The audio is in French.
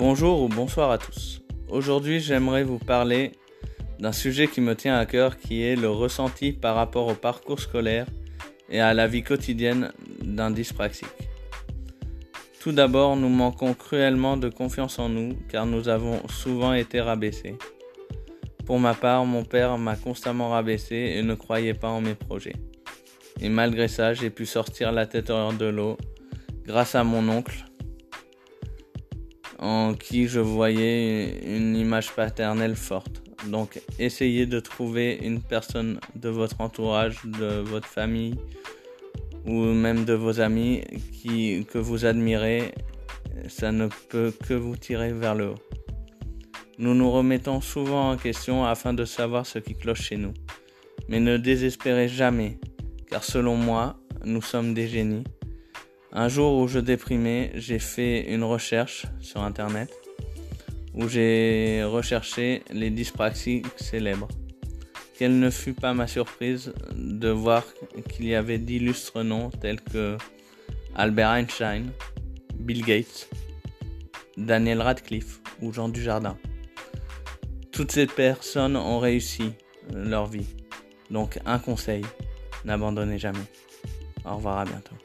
Bonjour ou bonsoir à tous. Aujourd'hui, j'aimerais vous parler d'un sujet qui me tient à cœur qui est le ressenti par rapport au parcours scolaire et à la vie quotidienne d'un dyspraxique. Tout d'abord, nous manquons cruellement de confiance en nous car nous avons souvent été rabaissés. Pour ma part, mon père m'a constamment rabaissé et ne croyait pas en mes projets. Et malgré ça, j'ai pu sortir la tête hors de l'eau grâce à mon oncle en qui je voyais une image paternelle forte. Donc essayez de trouver une personne de votre entourage, de votre famille ou même de vos amis qui, que vous admirez. Ça ne peut que vous tirer vers le haut. Nous nous remettons souvent en question afin de savoir ce qui cloche chez nous. Mais ne désespérez jamais, car selon moi, nous sommes des génies un jour où je déprimais, j'ai fait une recherche sur internet où j'ai recherché les dyspraxies célèbres. Quelle ne fut pas ma surprise de voir qu'il y avait d'illustres noms tels que Albert Einstein, Bill Gates, Daniel Radcliffe ou Jean Dujardin. Toutes ces personnes ont réussi leur vie. Donc un conseil, n'abandonnez jamais. Au revoir, à bientôt.